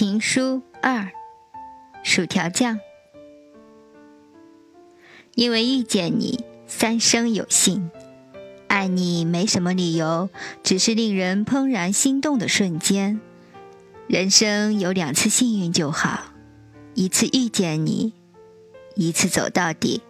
情书二薯条酱。因为遇见你三生有幸。爱你没什么理由只是令人怦然心动的瞬间。人生有两次幸运就好一次遇见你一次走到底。